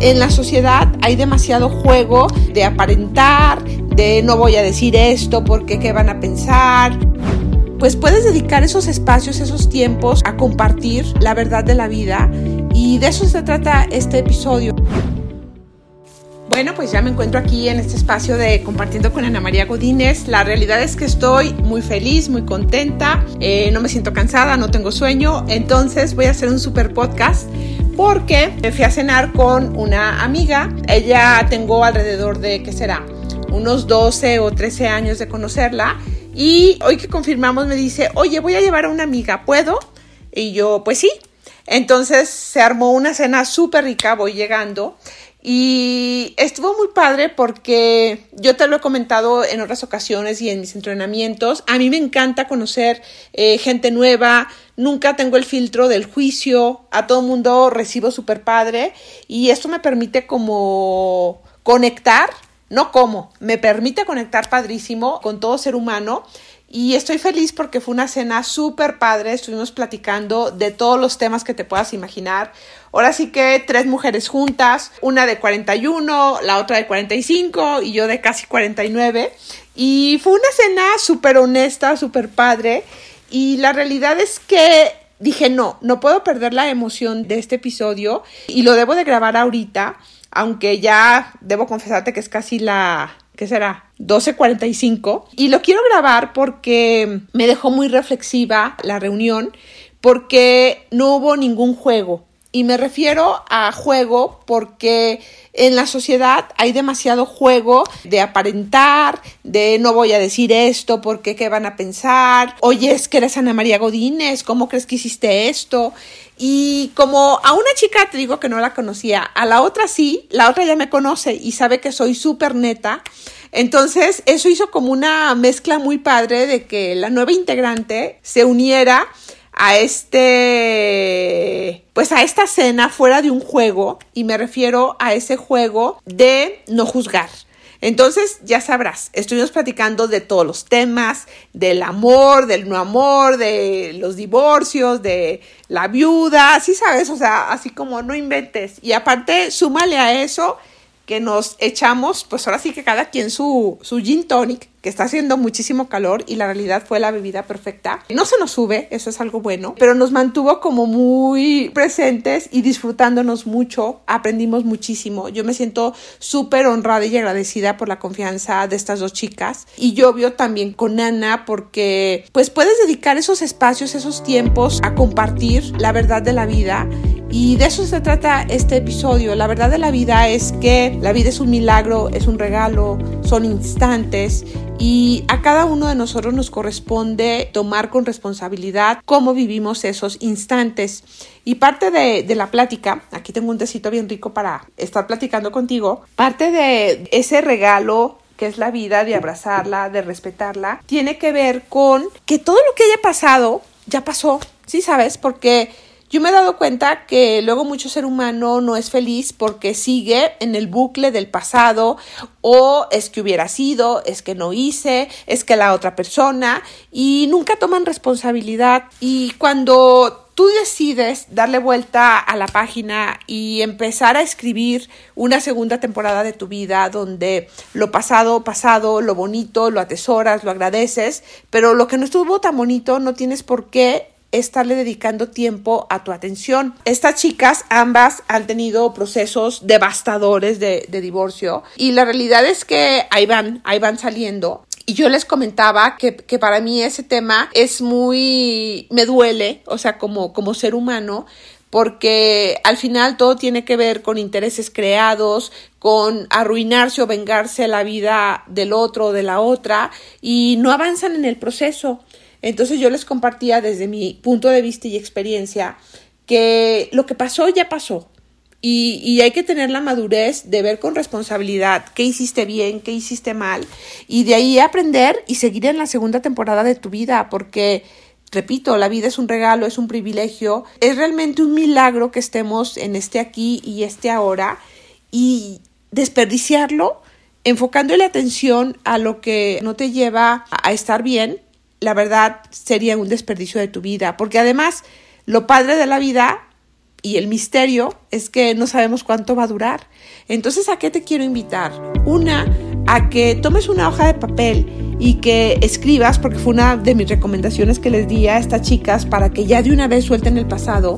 en la sociedad hay demasiado juego de aparentar, de no voy a decir esto porque qué van a pensar. Pues puedes dedicar esos espacios, esos tiempos a compartir la verdad de la vida y de eso se trata este episodio. Bueno, pues ya me encuentro aquí en este espacio de compartiendo con Ana María Godínez. La realidad es que estoy muy feliz, muy contenta, eh, no me siento cansada, no tengo sueño, entonces voy a hacer un super podcast porque me fui a cenar con una amiga. Ella tengo alrededor de, ¿qué será? Unos 12 o 13 años de conocerla. Y hoy que confirmamos me dice, oye, voy a llevar a una amiga, ¿puedo? Y yo, pues sí. Entonces se armó una cena súper rica, voy llegando. Y estuvo muy padre porque yo te lo he comentado en otras ocasiones y en mis entrenamientos. A mí me encanta conocer eh, gente nueva. Nunca tengo el filtro del juicio. A todo mundo recibo súper padre. Y esto me permite como conectar. No como, me permite conectar padrísimo con todo ser humano y estoy feliz porque fue una cena súper padre, estuvimos platicando de todos los temas que te puedas imaginar. Ahora sí que tres mujeres juntas, una de 41, la otra de 45 y yo de casi 49. Y fue una cena súper honesta, súper padre. Y la realidad es que dije, no, no puedo perder la emoción de este episodio y lo debo de grabar ahorita, aunque ya debo confesarte que es casi la ¿qué será? 12.45. Y lo quiero grabar porque me dejó muy reflexiva la reunión, porque no hubo ningún juego. Y me refiero a juego porque en la sociedad hay demasiado juego de aparentar, de no voy a decir esto porque qué van a pensar, oye, es que eres Ana María Godínez, ¿cómo crees que hiciste esto? Y como a una chica te digo que no la conocía, a la otra sí, la otra ya me conoce y sabe que soy súper neta. Entonces, eso hizo como una mezcla muy padre de que la nueva integrante se uniera a este, pues a esta cena fuera de un juego y me refiero a ese juego de no juzgar. Entonces, ya sabrás, estuvimos platicando de todos los temas, del amor, del no amor, de los divorcios, de la viuda, así sabes, o sea, así como no inventes. Y aparte, súmale a eso que nos echamos, pues ahora sí que cada quien su, su gin tonic, que está haciendo muchísimo calor y la realidad fue la bebida perfecta. No se nos sube, eso es algo bueno, pero nos mantuvo como muy presentes y disfrutándonos mucho, aprendimos muchísimo. Yo me siento súper honrada y agradecida por la confianza de estas dos chicas y yo veo también con Ana porque pues puedes dedicar esos espacios, esos tiempos a compartir la verdad de la vida y de eso se trata este episodio. La verdad de la vida es que la vida es un milagro, es un regalo, son instantes y a cada uno de nosotros nos corresponde tomar con responsabilidad cómo vivimos esos instantes. Y parte de, la plática, aquí tengo un tecito bien rico para estar platicando contigo, parte de ese regalo que es la vida, de abrazarla, de respetarla, tiene que ver con que todo lo que haya pasado ya pasó, ¿sí sabes? Porque yo me he dado cuenta que luego mucho ser humano no es feliz porque sigue en el bucle del pasado o es que hubiera sido, es que no hice, es que la otra persona y nunca toman responsabilidad. Y cuando tú decides darle vuelta a la página y empezar a escribir una segunda temporada de tu vida donde lo pasado, pasado, lo bonito, lo atesoras, lo agradeces, pero lo que no estuvo tan bonito no tienes por qué estarle dedicando tiempo a tu atención. Estas chicas ambas han tenido procesos devastadores de, divorcio y la realidad es que ahí van, ahí van saliendo. Y yo les comentaba que, que, para mí ese tema es muy, me duele, o sea, como, como ser humano, porque al final todo tiene que ver con intereses creados, con arruinarse o vengarse la vida del otro o de la otra y no avanzan en el proceso. Entonces yo les compartía desde mi punto de vista y experiencia que lo que pasó ya pasó. Y, hay que tener la madurez de ver con responsabilidad qué hiciste bien, qué hiciste mal, y de ahí aprender y seguir en la segunda temporada de tu vida, porque, repito, la vida es un regalo, es un privilegio, es realmente un milagro que estemos en este aquí y este ahora, y desperdiciarlo enfocándole atención a lo que no te lleva a estar bien, la verdad sería un desperdicio de tu vida, porque además lo padre de la vida y el misterio es que no sabemos cuánto va a durar. Entonces, ¿a qué te quiero invitar? Una, a que tomes una hoja de papel y que escribas, porque fue una de mis recomendaciones que les di a estas chicas para que ya de una vez suelten el pasado.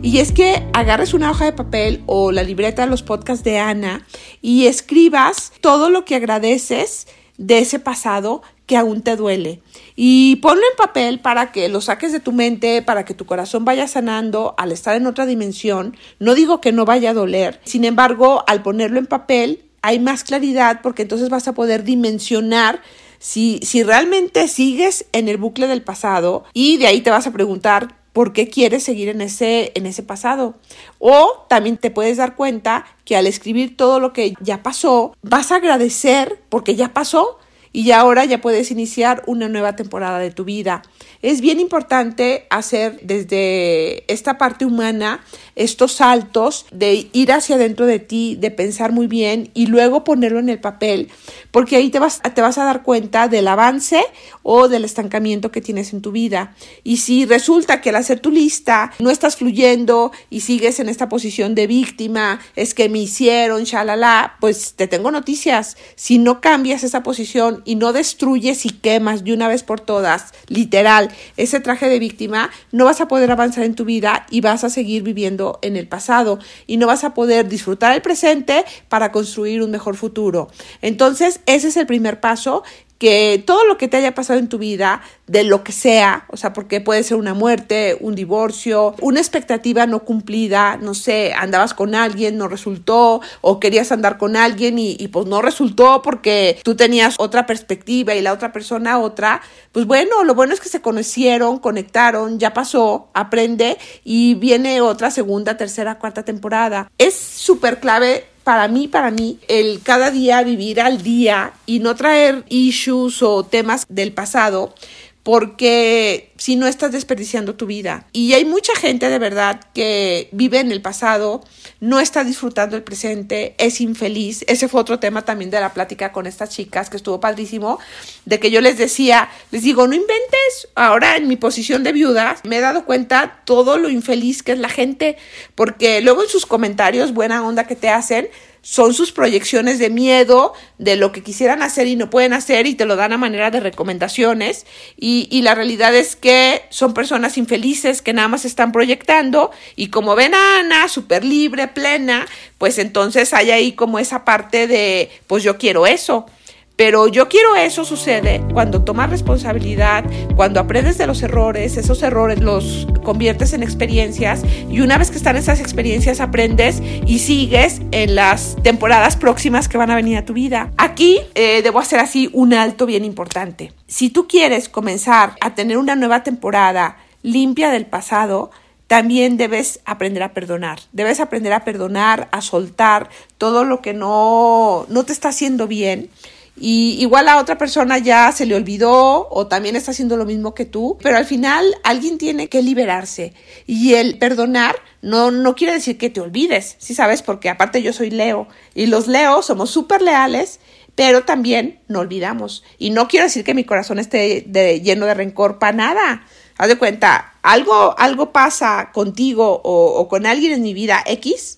Y es que agarres una hoja de papel o la libreta de los podcasts de Ana y escribas todo lo que agradeces de ese pasado que aún te duele. Y ponlo en papel para que lo saques de tu mente, para que tu corazón vaya sanando al estar en otra dimensión. No digo que no vaya a doler, sin embargo, al ponerlo en papel hay más claridad porque entonces vas a poder dimensionar si, si realmente sigues en el bucle del pasado y de ahí te vas a preguntar por qué quieres seguir en ese, en ese pasado. O también te puedes dar cuenta que al escribir todo lo que ya pasó, vas a agradecer porque ya pasó y ahora ya puedes iniciar una nueva temporada de tu vida. Es bien importante hacer desde esta parte humana estos saltos de ir hacia adentro de ti, de pensar muy bien y luego ponerlo en el papel, porque ahí te vas, te vas a dar cuenta del avance o del estancamiento que tienes en tu vida. Y si resulta que al hacer tu lista no estás fluyendo y sigues en esta posición de víctima, es que me hicieron, shalala, pues te tengo noticias. Si no cambias esa posición y no destruyes y quemas de una vez por todas, literal, ese traje de víctima, no vas a poder avanzar en tu vida y vas a seguir viviendo en el pasado y no vas a poder disfrutar el presente para construir un mejor futuro. Entonces, ese es el primer paso que todo lo que te haya pasado en tu vida, de lo que sea, o sea, porque puede ser una muerte, un divorcio, una expectativa no cumplida, no sé, andabas con alguien, no resultó, o querías andar con alguien y, pues no resultó porque tú tenías otra perspectiva y la otra persona otra, pues bueno, lo bueno es que se conocieron, conectaron, ya pasó, aprende y viene otra segunda, tercera, cuarta temporada. Es súper clave para mí, para mí, el cada día vivir al día y no traer issues o temas del pasado, porque si no estás desperdiciando tu vida. Y hay mucha gente de verdad que vive en el pasado, no está disfrutando el presente, es infeliz. Ese fue otro tema también de la plática con estas chicas que estuvo padrísimo, de que yo les decía, les digo, no inventes, ahora en mi posición de viuda me he dado cuenta todo lo infeliz que es la gente, porque luego en sus comentarios, buena onda que te hacen, son sus proyecciones de miedo de lo que quisieran hacer y no pueden hacer y te lo dan a manera de recomendaciones y, y, la realidad es que son personas infelices que nada más están proyectando y como ven a Ana súper libre, plena, pues entonces hay ahí como esa parte de pues yo quiero eso. Pero yo quiero eso sucede cuando tomas responsabilidad, cuando aprendes de los errores, esos errores los conviertes en experiencias y una vez que están esas experiencias aprendes y sigues en las temporadas próximas que van a venir a tu vida. Aquí eh, debo hacer así un alto bien importante. Si tú quieres comenzar a tener una nueva temporada limpia del pasado, también debes aprender a perdonar. Debes aprender a perdonar, a soltar todo lo que no, no te está haciendo bien y igual a otra persona ya se le olvidó o también está haciendo lo mismo que tú, pero al final alguien tiene que liberarse y el perdonar no, no quiere decir que te olvides, si sabes, porque aparte yo soy Leo y los Leos somos súper leales, pero también no olvidamos y no quiero decir que mi corazón esté lleno de rencor para nada. Haz de cuenta, algo, algo pasa contigo o, o con alguien en mi vida X,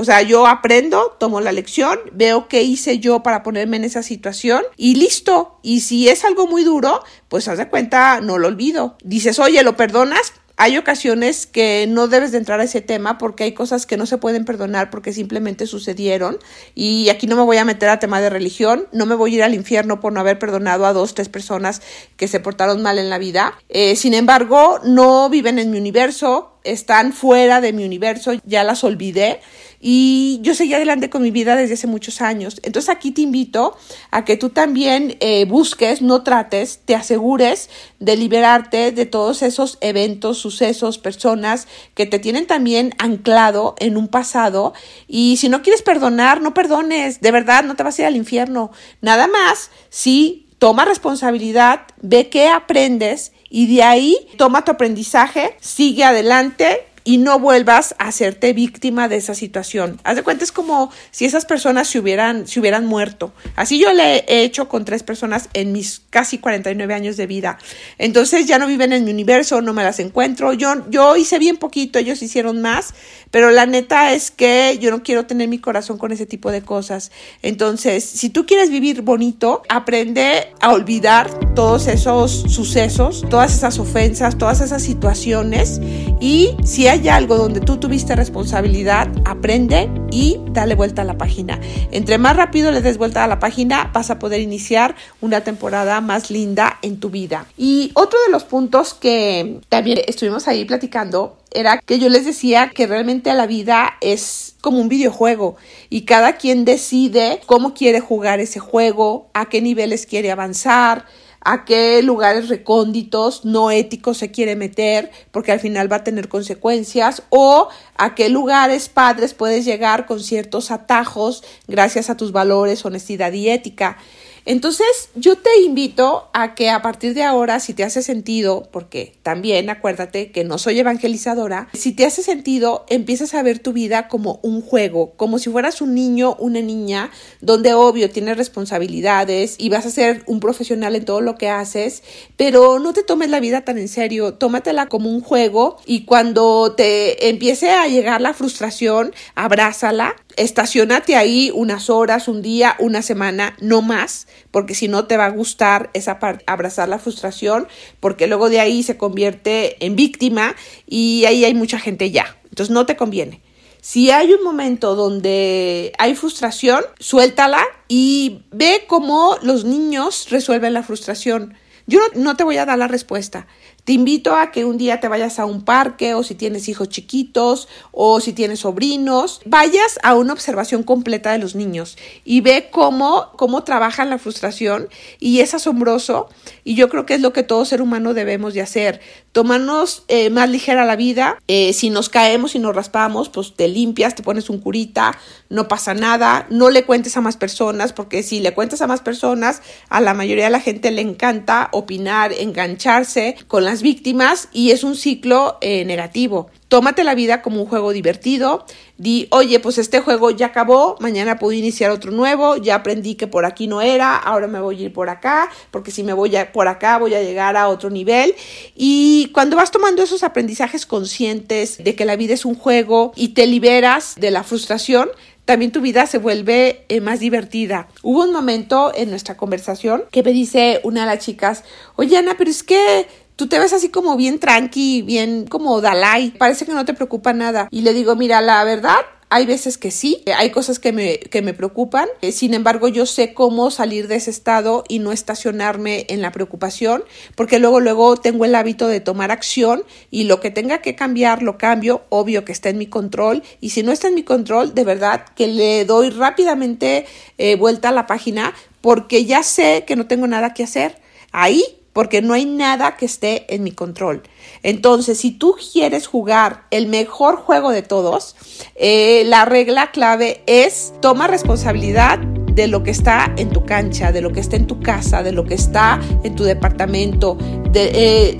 o sea, yo aprendo, tomo la lección, veo qué hice yo para ponerme en esa situación y listo. Y si es algo muy duro, pues haz de cuenta, no lo olvido. Dices, oye, ¿lo perdonas? Hay ocasiones que no debes de entrar a ese tema porque hay cosas que no se pueden perdonar porque simplemente sucedieron. Y aquí no me voy a meter a tema de religión, no me voy a ir al infierno por no haber perdonado a dos, tres personas que se portaron mal en la vida. Eh, sin embargo, no viven en mi universo, están fuera de mi universo, ya las olvidé y yo seguí adelante con mi vida desde hace muchos años. Entonces aquí te invito a que tú también eh, busques, no trates, te asegures de liberarte de todos esos eventos, sucesos, personas que te tienen también anclado en un pasado y si no quieres perdonar, no perdones, de verdad, no te vas a ir al infierno. Nada más si toma responsabilidad, ve qué aprendes y de ahí toma tu aprendizaje, sigue adelante y no vuelvas a hacerte víctima de esa situación. Haz de cuenta, es como si esas personas se hubieran, se hubieran muerto. Así yo le he hecho con tres personas en mis casi 49 años de vida. Entonces ya no viven en mi universo, no me las encuentro. Yo, yo hice bien poquito, ellos hicieron más, pero la neta es que yo no quiero tener mi corazón con ese tipo de cosas. Entonces, si tú quieres vivir bonito, aprende a olvidar todos esos sucesos, todas esas ofensas, todas esas situaciones y si hay algo donde tú tuviste responsabilidad, aprende y dale vuelta a la página. Entre más rápido le des vuelta a la página, vas a poder iniciar una temporada más linda en tu vida. Y otro de los puntos que también estuvimos ahí platicando era que yo les decía que realmente la vida es como un videojuego y cada quien decide cómo quiere jugar ese juego, a qué niveles quiere avanzar, a qué lugares recónditos no éticos se quiere meter porque al final va a tener consecuencias o a qué lugares padres puedes llegar con ciertos atajos gracias a tus valores, honestidad y ética. Entonces, yo te invito a que a partir de ahora, si te hace sentido, porque también acuérdate que no soy evangelizadora, si te hace sentido, empieces a ver tu vida como un juego, como si fueras un niño, una niña, donde obvio tienes responsabilidades y vas a ser un profesional en todo lo que haces, pero no te tomes la vida tan en serio, tómatela como un juego y cuando te empiece a llegar la frustración, abrázala, estacionate ahí unas horas, un día, una semana, no más porque si no te va a gustar esa parte, abrazar la frustración, porque luego de ahí se convierte en víctima y ahí hay mucha gente ya. Entonces no te conviene. Si hay un momento donde hay frustración, suéltala y ve cómo los niños resuelven la frustración. Yo no te voy a dar la respuesta. Te invito a que un día te vayas a un parque o si tienes hijos chiquitos o si tienes sobrinos, vayas a una observación completa de los niños y ve cómo, cómo trabajan la frustración y es asombroso y yo creo que es lo que todo ser humano debemos de hacer, tomarnos eh, más ligera la vida, eh, si nos caemos y nos raspamos, pues te limpias, te pones un curita, no pasa nada, no le cuentes a más personas porque si le cuentas a más personas, a la mayoría de la gente le encanta opinar, engancharse con la víctimas y es un ciclo eh, negativo. Tómate la vida como un juego divertido. Di, oye, pues este juego ya acabó, mañana puedo iniciar otro nuevo, ya aprendí que por aquí no era, ahora me voy a ir por acá, porque si me voy por acá voy a llegar a otro nivel. Y cuando vas tomando esos aprendizajes conscientes de que la vida es un juego y te liberas de la frustración, también tu vida se vuelve eh, más divertida. Hubo un momento en nuestra conversación que me dice una de las chicas, oye Ana, pero es que tú te ves así como bien tranqui, bien como Dalai, parece que no te preocupa nada. Y le digo, mira, la verdad, hay veces que sí, hay cosas que me, que me preocupan, eh, sin embargo yo sé cómo salir de ese estado y no estacionarme en la preocupación, porque luego luego tengo el hábito de tomar acción y lo que tenga que cambiar lo cambio, obvio que está en mi control y si no está en mi control, de verdad que le doy rápidamente eh, vuelta a la página porque ya sé que no tengo nada que hacer. Ahí porque no hay nada que esté en mi control. Entonces, si tú quieres jugar el mejor juego de todos, eh, la regla clave es toma responsabilidad de lo que está en tu cancha, de lo que está en tu casa, de lo que está en tu departamento, de,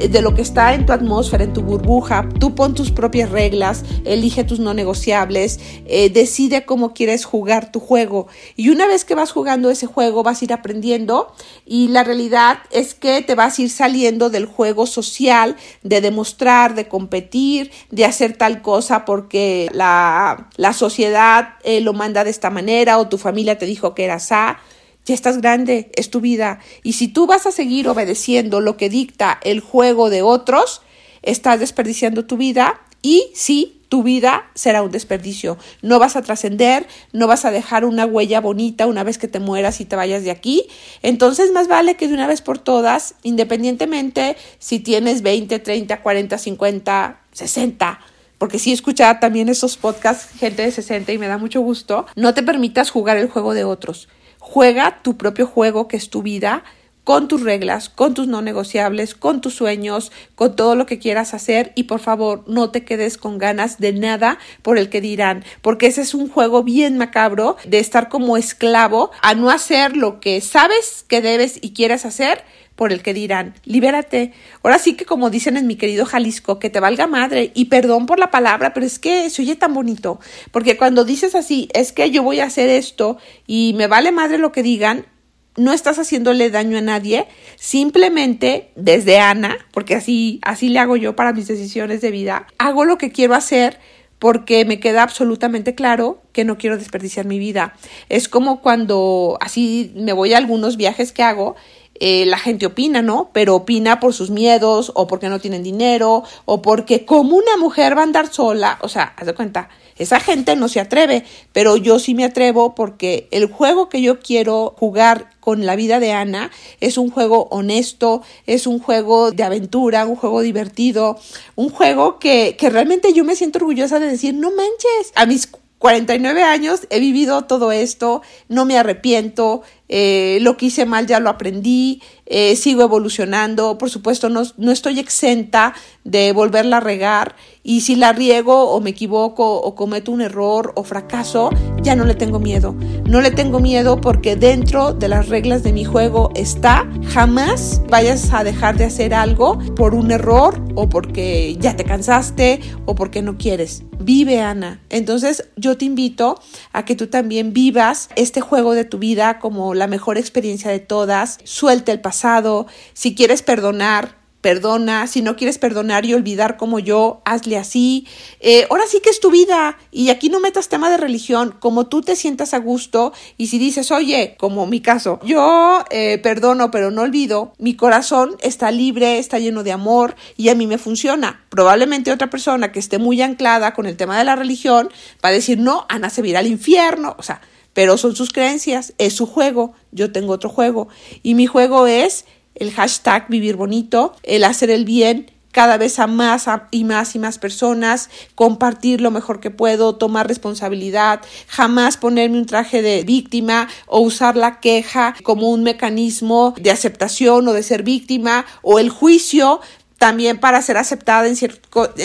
eh, de, lo que está en tu atmósfera, en tu burbuja. Tú pon tus propias reglas, elige tus no negociables, eh, decide cómo quieres jugar tu juego. Y una vez que vas jugando ese juego, vas a ir aprendiendo y la realidad es que te vas a ir saliendo del juego social, de demostrar, de competir, de hacer tal cosa porque la, la sociedad eh, lo manda de esta manera o tu familia te dijo que eras A ya estás grande, es tu vida. Y si tú vas a seguir obedeciendo lo que dicta el juego de otros, estás desperdiciando tu vida y sí, tu vida será un desperdicio. No vas a trascender, no vas a dejar una huella bonita una vez que te mueras y te vayas de aquí. Entonces, más vale que de una vez por todas, independientemente si tienes 20, 30, 40, 50, 60, porque sí escuchaba también esos podcasts, gente de 60 y me da mucho gusto, no te permitas jugar el juego de otros. Juega tu propio juego, que es tu vida, con tus reglas, con tus no negociables, con tus sueños, con todo lo que quieras hacer y por favor no te quedes con ganas de nada por el que dirán, porque ese es un juego bien macabro de estar como esclavo a no hacer lo que sabes que debes y quieres hacer por el que dirán, libérate. Ahora sí que como dicen en mi querido Jalisco, que te valga madre y perdón por la palabra, pero es que se oye tan bonito, porque cuando dices así, es que yo voy a hacer esto y me vale madre lo que digan, no estás haciéndole daño a nadie, simplemente desde Ana, porque así, así le hago yo para mis decisiones de vida, hago lo que quiero hacer porque me queda absolutamente claro que no quiero desperdiciar mi vida. Es como cuando así me voy a algunos viajes que hago eh, la gente opina, ¿no? Pero opina por sus miedos o porque no tienen dinero o porque como una mujer va a andar sola, o sea, haz de cuenta, esa gente no se atreve, pero yo sí me atrevo porque el juego que yo quiero jugar con la vida de Ana es un juego honesto, es un juego de aventura, un juego divertido, un juego que, que realmente yo me siento orgullosa de decir, no manches, a mis 49 años he vivido todo esto, no me arrepiento, eh, lo que hice mal ya lo aprendí, eh, sigo evolucionando, por supuesto no, no, estoy exenta de volverla a regar y si la riego o me equivoco o cometo un error o fracaso, ya no le tengo miedo. No le tengo miedo porque dentro de las reglas de mi juego está jamás vayas a dejar de hacer algo por un error o porque ya te cansaste o porque no quieres. Vive Ana. Entonces yo te invito a que tú también vivas este juego de tu vida como la mejor experiencia de todas, suelta el pasado, si quieres perdonar, perdona, si no quieres perdonar y olvidar como yo, hazle así. Eh, ahora sí que es tu vida y aquí no metas tema de religión, como tú te sientas a gusto y si dices, oye, como mi caso, yo eh, perdono pero no olvido, mi corazón está libre, está lleno de amor y a mí me funciona. Probablemente otra persona que esté muy anclada con el tema de la religión va a decir, no, Ana se va al infierno, o sea, pero son sus creencias, es su juego, yo tengo otro juego. Y mi juego es el hashtag vivir bonito, el hacer el bien cada vez a más y más y más personas, compartir lo mejor que puedo, tomar responsabilidad, jamás ponerme un traje de víctima o usar la queja como un mecanismo de aceptación o de ser víctima o el juicio también para ser aceptada en,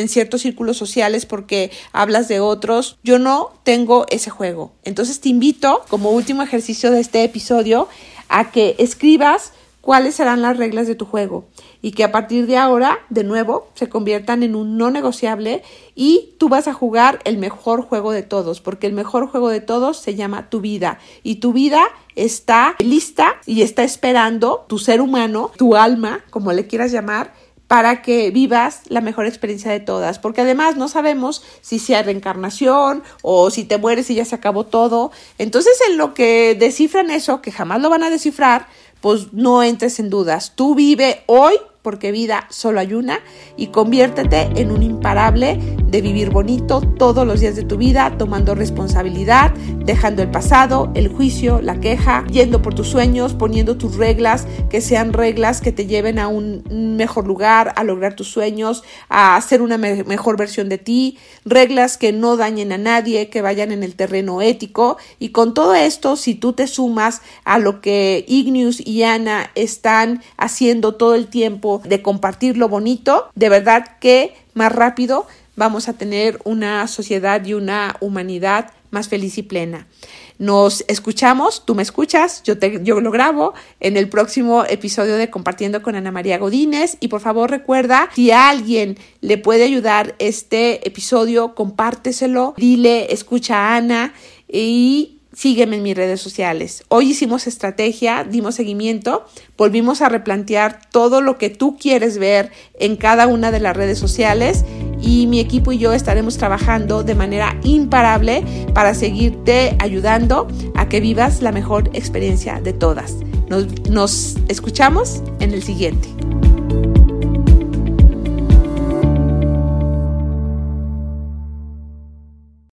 ciertos círculos sociales porque hablas de otros. Yo no tengo ese juego. Entonces te invito, como último ejercicio de este episodio, a que escribas cuáles serán las reglas de tu juego y que a partir de ahora, de nuevo, se conviertan en un no negociable y tú vas a jugar el mejor juego de todos, porque el mejor juego de todos se llama tu vida y tu vida está lista y está esperando tu ser humano, tu alma, como le quieras llamar, para que vivas la mejor experiencia de todas, porque además no sabemos si sea reencarnación o si te mueres y ya se acabó todo. Entonces, en lo que descifran eso, que jamás lo van a descifrar, pues no entres en dudas. Tú vive hoy porque vida solo hay una y conviértete en un imparable de vivir bonito todos los días de tu vida, tomando responsabilidad, dejando el pasado, el juicio, la queja, yendo por tus sueños, poniendo tus reglas, que sean reglas que te lleven a un mejor lugar, a lograr tus sueños, a hacer una mejor versión de ti, reglas que no dañen a nadie, que vayan en el terreno ético. Y con todo esto, si tú te sumas a lo que Ignius y Ana están haciendo todo el tiempo, de compartir lo bonito, de verdad que más rápido vamos a tener una sociedad y una humanidad más feliz y plena. Nos escuchamos, tú me escuchas, yo, te, yo lo grabo en el próximo episodio de Compartiendo con Ana María Godínez y por favor recuerda, si a alguien le puede ayudar este episodio, compárteselo, dile, escucha a Ana y sígueme en mis redes sociales. Hoy hicimos estrategia, dimos seguimiento, volvimos a replantear todo lo que tú quieres ver en cada una de las redes sociales y mi equipo y yo estaremos trabajando de manera imparable para seguirte ayudando a que vivas la mejor experiencia de todas. Nos, nos escuchamos en el siguiente.